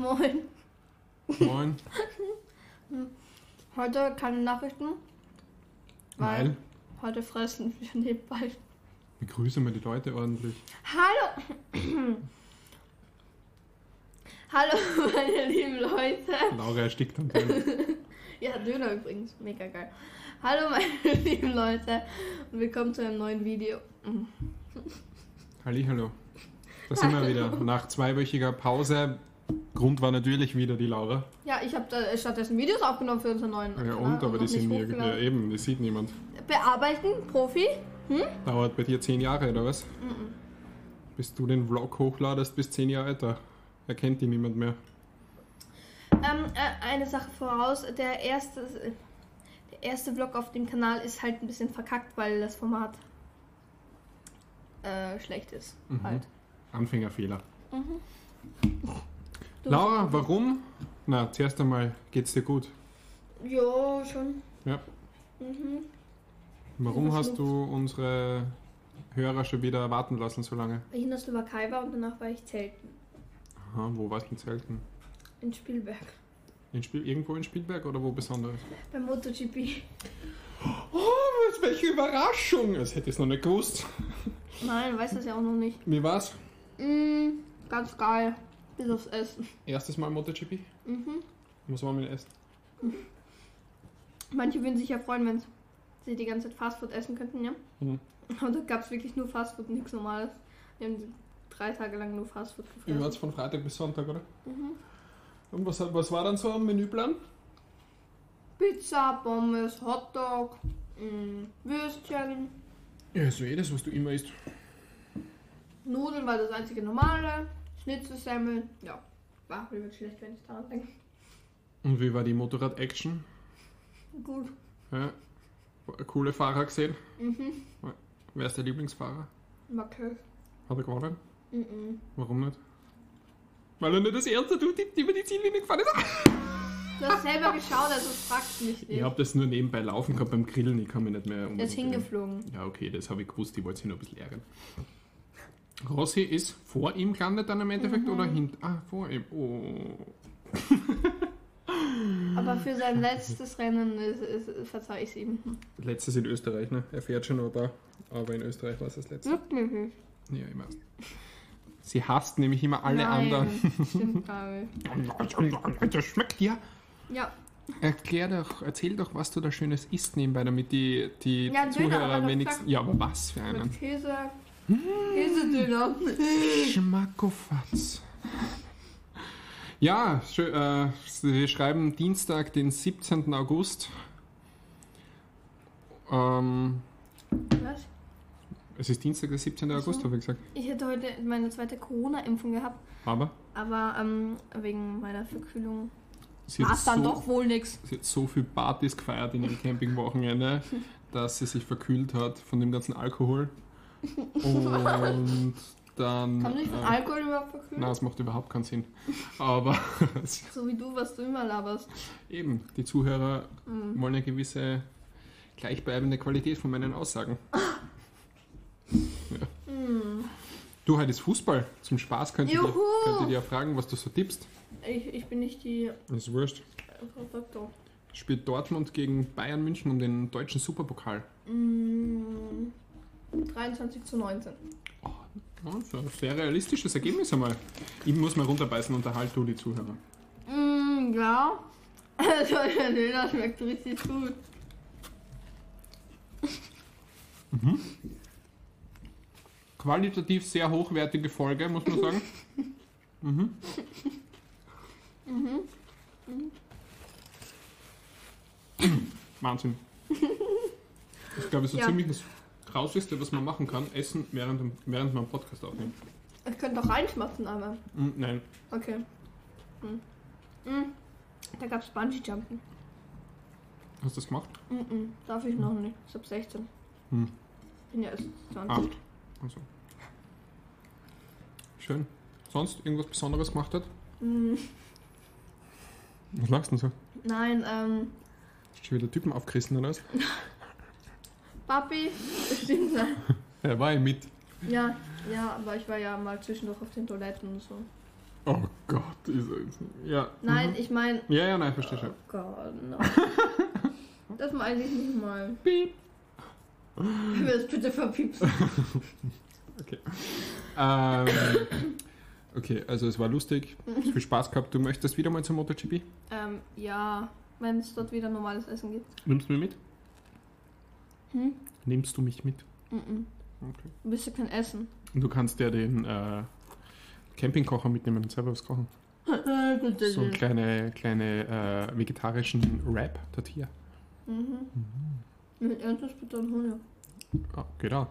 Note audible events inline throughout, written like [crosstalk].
Moin. Moin. Heute keine Nachrichten. Weil, Heute fressen wir nebenbei. begrüße mal die Leute ordentlich. Hallo! Hallo, meine lieben Leute. Laura erstickt am Döner. [laughs] Ja, Döner übrigens. Mega geil. Hallo, meine lieben Leute. Und willkommen zu einem neuen Video. Mhm. Hallihallo. Da sind wir wieder. Nach zweiwöchiger Pause. Grund war natürlich wieder die Laura. Ja, ich habe da stattdessen Videos aufgenommen für unseren neuen Ja, und? Aber noch die sind nirgends. Ja, eben, das sieht niemand. Bearbeiten, Profi. Dauert bei dir zehn Jahre, oder was? Mhm. Bis du den Vlog hochladest, bis zehn Jahre älter. Erkennt die niemand mehr. Ähm, äh, eine Sache voraus. Der erste, der erste Vlog auf dem Kanal ist halt ein bisschen verkackt, weil das Format äh, schlecht ist. Mhm. Halt. Anfängerfehler. Du- Laura, warum? Na, zuerst einmal geht's dir gut. Ja, schon. Ja. Mhm. Warum hast du unsere Hörer schon wieder warten lassen so lange? Ich in der Slowakei war und danach war ich zelten. Aha, wo warst du in Zelten? In Spielberg. In Spiel, irgendwo in Spielberg oder wo Besonderes? Beim MotoGP. Oh, was, welche Überraschung! Das hätte ich noch nicht gewusst. Nein, weiß das ja auch noch nicht. Wie war's? Mm, ganz geil. Bis aufs Essen. Erstes Mal MotoGP? Mhm. Was war mit dem Essen? Manche würden sich ja freuen, wenn sie die ganze Zeit Fastfood essen könnten, ja? Mhm. Und da gab es wirklich nur Fastfood, nichts Normales. Wir haben drei Tage lang nur Fastfood Wie gefressen. war's von Freitag bis Sonntag, oder? Mhm. Und was, was war dann so am Menüplan? Pizza, Pommes, Hotdog, mm, Würstchen, Ja, so jedes, was du immer isst. Nudeln war das einzige normale, Schnitzelsemmel, ja. War wird schlecht, wenn ich daran denke. Und wie war die Motorrad-Action? Gut. Ja. Coole Fahrer gesehen. Mhm. Wer ist der Lieblingsfahrer? Makel. Hat er gewonnen? Mhm. Warum nicht? Weil er nicht das erste tut, die über die Ziellinie gefahren ist. Du hast selber geschaut, also fragst mich nicht. Ich habe das nur nebenbei laufen gehabt beim Grillen, ich kann mich nicht mehr Der ist unbedingt erinnern. hingeflogen. Ja, okay, das habe ich gewusst, ich wollte sie nur ein bisschen ärgern. Rossi ist vor ihm gelandet dann im Endeffekt Mhm. oder hinter? Ah, vor ihm. Oh. [laughs] Aber für sein letztes Rennen ist, ist, verzeih ich ihm. Letztes in Österreich, ne? Er fährt schon noch ein paar, aber in Österreich war es das letzte. Wirklich. Ja, immer. Sie hasst nämlich immer alle Nein, anderen. Stimmt gar. [laughs] Das schmeckt ja. Ja, Erklär doch, erzähl doch, was du da Schönes isst nebenbei, damit die, die Ja, Zuhörer aber wenigstens. Ja, aber was für einen? mit Käse. Schmackofatz. Ja, äh, wir schreiben Dienstag, den 17. August. Ähm, Was? es ist Dienstag, der 17. Ach so. August, habe ich gesagt. Ich hätte heute meine zweite Corona-Impfung gehabt, Aber aber ähm, wegen meiner Verkühlung war es dann so, doch wohl nix. sie hat so viel Partys gefeiert in ihrem Campingwochenende, [laughs] dass sie sich verkühlt hat von dem ganzen Alkohol. Und dann. Kann nicht äh, Alkohol überhaupt verkühlen? Nein, das macht überhaupt keinen Sinn. Aber [laughs] So wie du, was du immer laberst. eben, die Zuhörer Mhm. wollen eine gewisse gleichbleibende Qualität von meinen Aussagen. Mhm. Du, heute ist Fußball. Zum Spaß könnt ihr, könnt ihr dir fragen, was du so tippst. Ich, ich bin nicht die Das ist wurscht. äh, Doktor. Spielt Dortmund gegen Bayern München um den deutschen Superpokal. Mm, 23 zu 19. Ja, das ist ein sehr realistisches Ergebnis einmal. Ich muss mal runterbeißen, unterhalt du die Zuhörer. Mm, ja. [laughs] Also der Döner schmeckt richtig gut. Qualitativ sehr hochwertige Folge, muss man sagen. mhm. Wahnsinn. Ich glaube, so Ja. ziemlich das Grauseste, was man machen kann, essen, während, während man einen Podcast aufnimmt. Ich könnte auch reinschmatzen, aber. Mm, nein, Okay. Mm. Mm. Da gab's Bungee-Jumpen. hast du das gemacht? Mm. Darf ich noch nicht. Ich hab 16. Hm. Bin ja erst 20. Acht. Also. Schön. Sonst irgendwas Besonderes gemacht hat? Was lachst du denn so? Nein, ähm. Hast du schon wieder Typen aufgerissen oder was? [laughs] Papi, stimmt sein. Ja, [laughs] war ich mit. Ja, ja, aber ich war ja mal zwischendurch auf den Toiletten und so. Oh Gott, ist. Ja. Nein, Mhm. ich meine. Ja, ja, nein, verstehe schon. Oh Gott, nein. [laughs] Das meine ich nicht mal. Piep. Können wir das bitte verpiepsen? [laughs] Okay. Ähm, okay, also es war lustig. Viel Spaß gehabt. Du möchtest wieder mal zum MotoGP? ähm, ja, wenn es dort wieder normales Essen gibt. Nimmst du mich mit? Hm? Nimmst du mich mit? Mhm. Okay. Du bist ja kein Essen. Du kannst ja den äh, Campingkocher mitnehmen und selber was kochen. [laughs] So einen kleine, kleine äh, vegetarischen Wrap dort hier. Mhm. Mit ernstes bitte und Hunde. Ah, geht auch.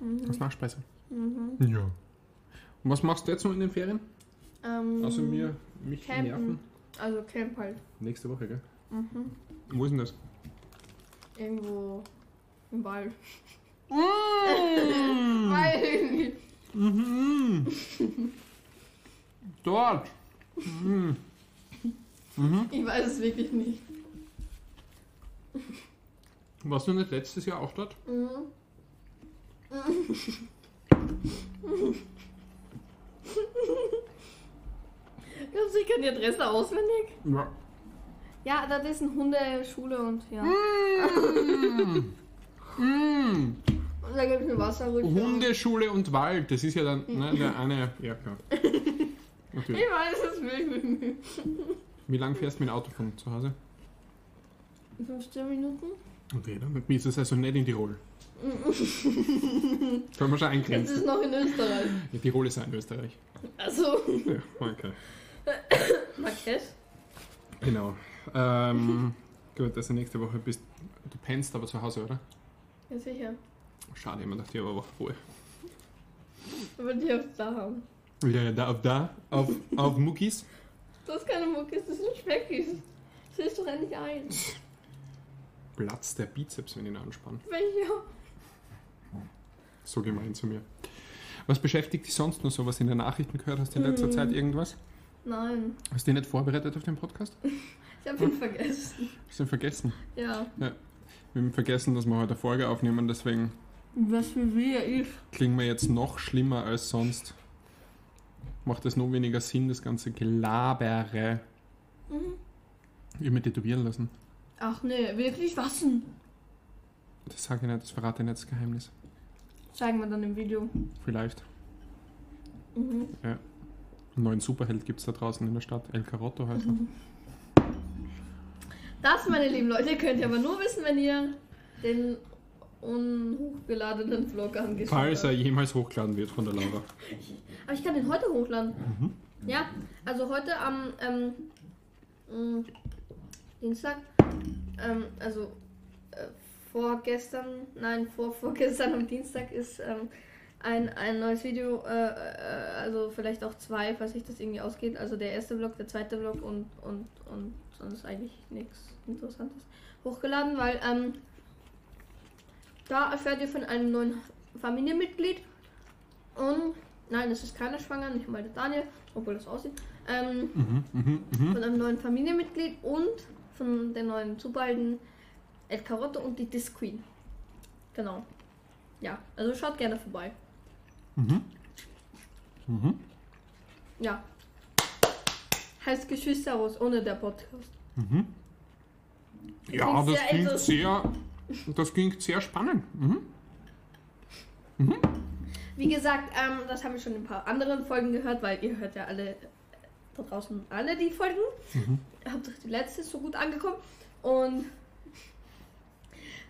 Mhm. Als Nachspeise. Mhm. Ja. Und was machst du jetzt noch in den Ferien? Ähm, Außer mir, mich Campen. nerven? Also Camp halt. Nächste Woche, gell? Mhm. Wo ist denn das? Irgendwo im Wald. Mm. Weil Mhm. Dort. Mhm. Mhm. ich weiß es wirklich nicht. Warst du nicht letztes Jahr auch dort? Mhm. Glaubst du, ich kann die Adresse auswendig? Ja. Ja, das ist eine Hundeschule und ja. Mm. Mm. Und da gibt es eine Wasserrutsche. Hundeschule und Wald, das ist ja dann ne, der eine. Ja, klar. Ich Natürlich. weiß es wirklich. Wie lange fährst du mit dem Auto von zu Hause? 15 Minuten? Okay, dann ist es also nicht in Tirol. [laughs] Können wir schon Jetzt eingrenzen. ist noch in Österreich. Ja, Tirol ist ja in Österreich. Also, Ja, okay. Marquette? Genau. Ähm, [laughs] gut, also nächste Woche bist du pennst aber zu Hause, oder? Ja, sicher. Schade, immer dachte ich aber Woche. Aber die aufs da haben. Ja, ja, da auf da, auf, auf Muckis. Du hast keine Muckis, das sind Speckis. Das ist doch endlich ein. Platz der Bizeps, wenn ich ihn anspanne. Welcher? So gemein zu mir. Was beschäftigt dich sonst noch so, was in den Nachrichten gehört hast in letzter Hm. Zeit? Irgendwas? Nein, Hast du dich nicht vorbereitet auf den Podcast? [laughs] ich hab ihn vergessen. Hast du ihn vergessen? Ja. Wir haben vergessen, dass wir heute eine Folge aufnehmen, deswegen Was für wir ich. klingen wir jetzt noch schlimmer als sonst. Macht es noch weniger Sinn, das ganze Gelabere. Mhm. Ich hab mich tätowieren lassen. Ach nee, wirklich was denn? Das sage ich nicht, das verrate ich nicht das Geheimnis. Zeigen wir dann im Video. Vielleicht. Mhm. Einen neuen Superheld gibt es da draußen in der Stadt. El Carotto heißt er. Das, meine lieben Leute, könnt ihr aber nur wissen, wenn ihr den unhochgeladenen Vlog angeschaut Falls er habt. jemals hochgeladen wird von der Laura. Aber ich kann den heute hochladen. Mhm. Ja, also heute am ähm, mh, Dienstag, ähm, also äh, vorgestern, nein, vor vorgestern am Dienstag ist ähm, ein, ein neues Video, äh, äh, also vielleicht auch zwei, falls sich das irgendwie ausgeht. Also der erste Vlog, der zweite Vlog und, und, und sonst eigentlich nichts Interessantes hochgeladen, weil ähm, da erfährt ihr von einem neuen Familienmitglied und nein, es ist keiner schwanger, nicht mal der Daniel, obwohl das aussieht. Ähm, Mhm, mhm, mhm. von einem neuen Familienmitglied und von der neuen Superhelden El Carotto und die Disc Queen. Genau. Ja, also schaut gerne vorbei. Mhm. Mhm. Ja. Heißt Geschwisterhaus ohne der Podcast. Mhm. Ja, das klingt sehr, das klingt sehr spannend. Mhm. Wie gesagt, ähm, das haben wir schon in ein paar anderen Folgen gehört, weil ihr hört ja alle äh, da draußen alle die Folgen. Mhm. Hauptsache die letzte ist so gut angekommen. Und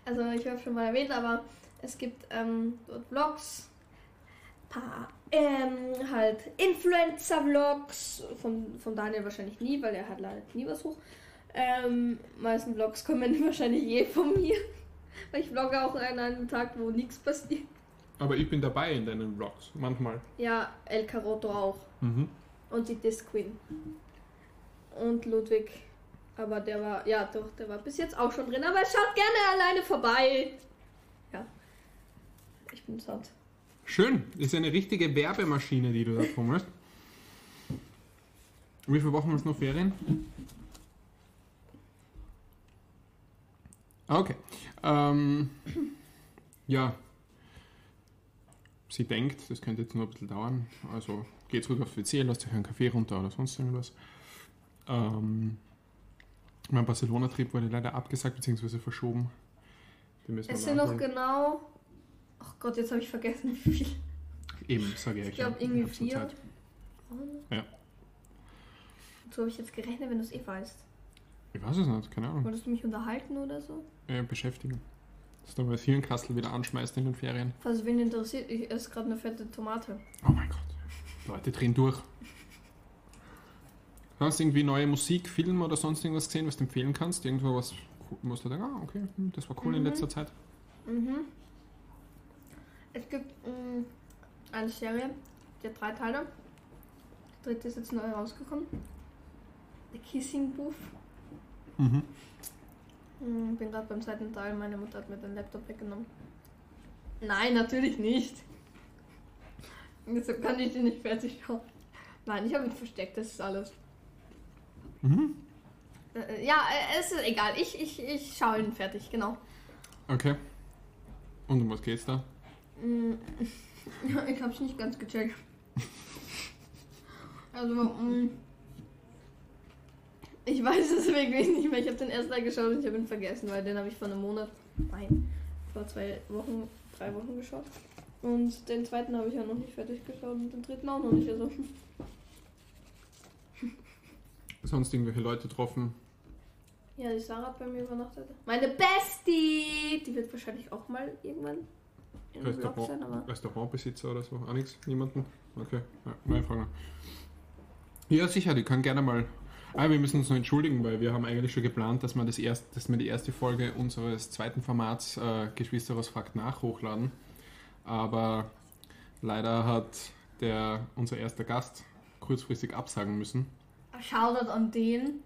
also ich habe schon mal erwähnt, aber es gibt ähm, dort Vlogs, paar ähm, halt Influencer-Vlogs, von, von Daniel wahrscheinlich nie, weil er hat leider nie was hoch. Ähm, meisten Vlogs kommen [laughs] wahrscheinlich eh von mir, weil ich vlogge auch an einem Tag, wo nichts passiert. Aber ich bin dabei in deinen Vlogs, manchmal. Ja, El Carotto auch. Mhm. Und die Disc Queen. Und Ludwig. Aber der war, ja doch, der war bis jetzt auch schon drin. Aber schaut gerne alleine vorbei. Ja. Ich bin satt. Schön, ist eine richtige Werbemaschine, die du da fummelst. Wie viele Wochen ist noch Ferien? Okay. Ähm, ja. sie denkt, das könnte jetzt nur ein bisschen dauern. Also geht zurück aufs WC, lasst euch einen Kaffee runter oder sonst irgendwas. Ähm, mein Barcelona-Trip wurde leider abgesagt bzw. verschoben. Es sind noch genau. Ach Gott, jetzt habe ich vergessen, [laughs] wie viel. Eben, sage ich Ich glaube ja. irgendwie vier. Zeit. Ja. So habe ich jetzt gerechnet, wenn du es eh weißt. Ich weiß es nicht, keine Ahnung. Wolltest du mich unterhalten oder so? Äh, beschäftigen. Dass du mal das Hirnkastel wieder anschmeißt in den Ferien. Falls wen interessiert, ich esse gerade eine fette Tomate. Oh mein Gott. Leute drehen durch. Hast du irgendwie neue Musik, Film oder sonst irgendwas gesehen, was du empfehlen kannst? Irgendwo was, wo du denken, ah, okay, hm, das war cool in Mhm. letzter Zeit. Mhm. Es gibt mh, eine Serie, die hat drei Teile. Der dritte ist jetzt neu rausgekommen. The Kissing Booth. Mhm. Hm, bin gerade beim zweiten Teil, meine Mutter hat mir den Laptop weggenommen. Nein, natürlich nicht. [laughs] Deshalb kann ich den nicht fertig schauen. Nein, ich habe ihn versteckt, das ist alles. Mhm. Äh, ja, äh, es ist egal. Ich, ich, ich schaue ihn fertig, genau. Okay. Und um was geht's da? Mm, [laughs] Ja, ich hab's nicht ganz gecheckt. Also, mm, ich weiß es wirklich nicht mehr. Ich habe den ersten Teil geschaut und ich habe ihn vergessen, weil den habe ich vor einem Monat, nein, vor zwei Wochen, drei Wochen geschaut. Und den zweiten habe ich ja noch nicht fertig geschaut und den dritten auch noch nicht. Also, [laughs] Sonst irgendwelche Leute getroffen? ja, die Sarah hat bei mir übernachtet. Meine Bestie! Die wird wahrscheinlich auch mal irgendwann in Vlog sein, aber. Restaurant, Restaurantbesitzer oder so? Auch nichts? Niemanden? Okay, ja, neue Frage. Ja, sicher, die kann gerne mal. Ah, wir müssen uns noch entschuldigen, weil wir haben eigentlich schon geplant, dass wir, das erst, dass wir die erste Folge unseres zweiten Formats äh, Geschwisteros fragt nach hochladen. Aber leider hat der, unser erster Gast kurzfristig absagen müssen. Shoutout an den,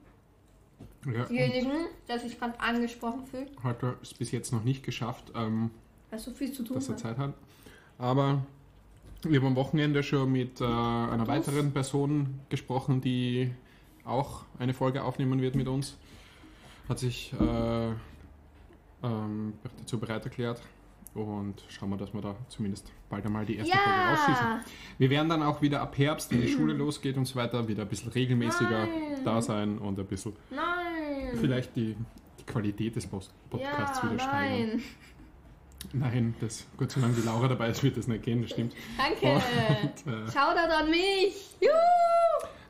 Ja, und denjenigen, der sich gerade angesprochen fühlt, hat er es bis jetzt noch nicht geschafft. Ähm, so viel zu tun dass er hat. Zeit hat. Aber wir haben am Wochenende schon mit äh, einer weiteren Person gesprochen, die auch eine Folge aufnehmen wird mit uns. Hat sich äh, ähm, dazu bereit erklärt. Und schauen wir, dass wir da zumindest bald einmal die erste Folge rausschießen. Ja! Wir werden dann auch wieder ab Herbst, wenn die Schule [clears throat] losgeht und so weiter, wieder ein bisschen regelmäßiger Nein. da sein und ein bisschen Nein! vielleicht die, die Qualität des Podcasts ja, wieder steigern. nein. Nein, das, Gott sei Dank die Laura dabei ist, wird das nicht gehen, das stimmt. Danke! Und, äh, Shoutout an mich! Juhu!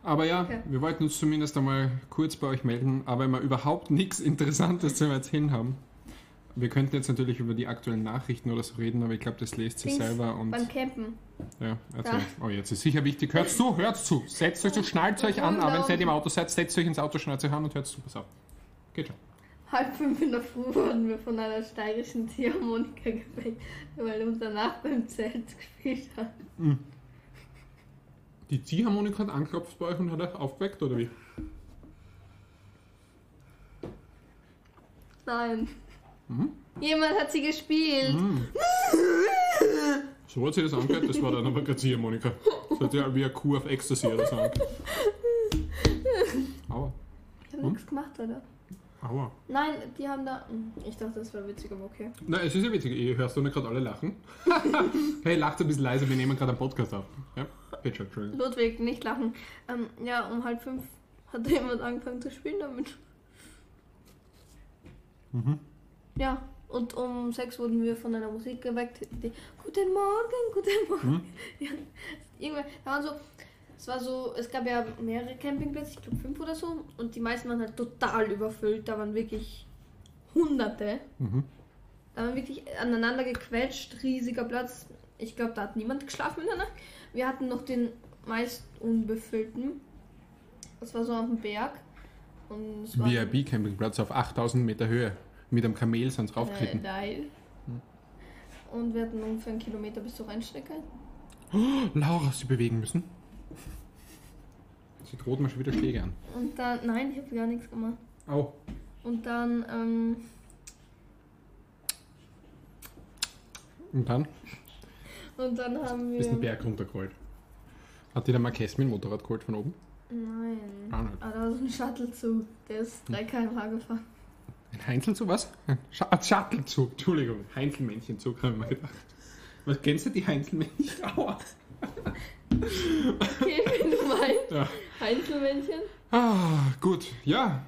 aber ja, Okay. wir wollten uns zumindest einmal kurz bei euch melden, aber wenn wir überhaupt nichts Interessantes zu erzählen haben. Wir könnten jetzt natürlich über die aktuellen Nachrichten oder so reden, aber ich glaube, das lest sich selber und Beim Campen. ja, erzähl. Oh, jetzt ist sicher wichtig. Hört zu, hört zu. Setzt euch zu, schnallt euch an, aber wenn ihr im Auto seid, setzt euch ins Auto, schnallt euch an und hört zu. Pass auf. Geht schon. Halb fünf in der Früh wurden wir von einer steirischen Ziehharmonika geweckt, weil unser Nachbar im Zelt gespielt hat. Die Ziehharmonika hat angeklopft bei euch und hat euch aufgeweckt, oder wie? Nein. Mhm. Jemand hat sie gespielt. Mhm. So hat sich das angehört, das war dann aber keine Ziehharmonika. Das hat ja wie eine Kuh auf Ecstasy oder so angehört. [laughs] Aua, Ich habe Hm? nichts gemacht, oder? Aua. Nein, die haben da. Hm, Ich dachte, das war witzig, aber okay. Na, es ist ja witzig, ihr hörst du nicht gerade alle lachen? [laughs] hey, lacht ein bisschen leise, wir nehmen gerade einen Podcast auf. Ja. Ludwig, nicht lachen. Ähm, ja, um halb fünf hat jemand angefangen zu spielen damit. Mhm. Ja, und um sechs wurden wir von einer Musik geweckt. Die, guten Morgen, guten Morgen. Mhm. [laughs] Ja, irgendwann, da waren so, es war so, es gab ja mehrere Campingplätze, ich glaube fünf oder so, und die meisten waren halt total überfüllt. Da waren wirklich Hunderte. Mhm. Da waren wirklich aneinander gequetscht, riesiger Platz. Ich glaube, da hat niemand geschlafen in der Nacht. Wir hatten noch den meist unbefüllten. Das war so auf dem Berg. Und es war VIP-Campingplatz auf 8000 Meter Höhe. Mit einem Kamel sind sie äh, raufgeritten. nein. Und wir hatten ungefähr einen Kilometer bis zur Rennstrecke. Laura, sie bewegen müssen. Sie droht mir schon wieder Schläge an. Und dann, nein, ich habe gar nichts gemacht. Au. Und dann, ähm, Und dann und dann haben ist ein wir. Berg runtergeholt. Hat dir der Marquez mit dem Motorrad geholt von oben? Nein. Ah, nicht. Ah, da war so ein Shuttlezug. Der ist 3 km/h gefahren. Ein Heinzelzug, was? Ein Sch Shuttlezug, Entschuldigung. Heinzelmännchenzug, habe ich mir gedacht. Was kennst du die Heinzelmännchen? Aua. [laughs] Okay, wenn du meinst. Ja. Heinzelmännchen. Ah, gut. Ja.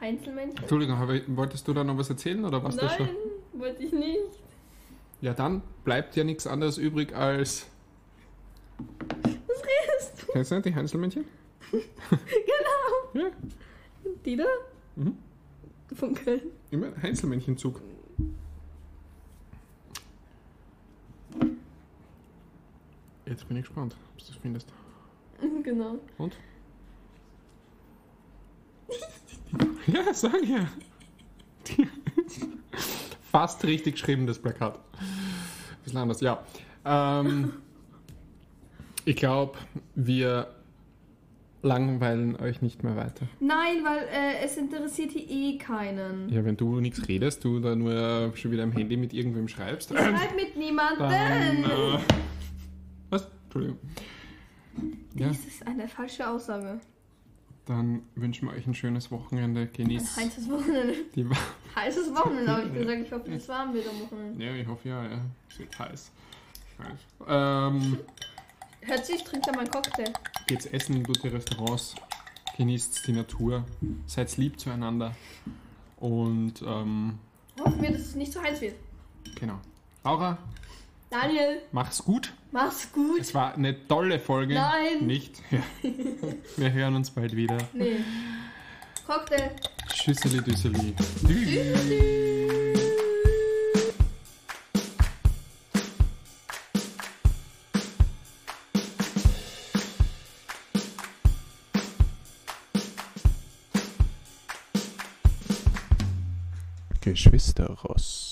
Heinzelmännchen. Entschuldigung, aber wolltest du da noch was erzählen oder was das schon? Nein, wollte ich nicht. Ja, dann bleibt ja nichts anderes übrig als. Was redest du? Kennst du nicht die Heinzelmännchen? [laughs] Genau. Ja. Die da? Mhm. Von Köln. Immer Heinzelmännchenzug. Jetzt bin ich gespannt, ob du das findest. [laughs] Genau. Und? [laughs] ja, sag ja. [laughs] Fast richtig geschrieben, das Plakat. Bisschen anders, ja. Ähm, ich glaube, wir langweilen euch nicht mehr weiter. Nein, weil äh, es interessiert hier eh keinen. Ja, wenn du nichts redest, du da nur schon wieder am Handy mit irgendwem schreibst, Ich schreibe mit niemandem. dann. Äh? Entschuldigung. Ja, Das ist eine falsche Aussage. dann wünschen wir euch ein schönes Wochenende. Ein Genießt heißes Wochenende. die. Heißes Wochenende, habe ich gesagt. Ich hoffe, es warm wird am Wochenende. Ja, ich hoffe ja, ja. Es wird heiß. Ähm, Hört sich, ich trinke da meinen Cocktail. geht's essen in gute Restaurants, genießt die Natur, seid lieb zueinander und ähm, Hoffen wir, dass es nicht zu heiß wird. genau. Laura, Daniel, mach's gut. mach's gut. Es war eine tolle Folge. Nein. Nicht? Ja. [laughs] Wir hören uns bald wieder. Nee. Cocktail. Tschüsseli, düsseli. Geschwister Ross.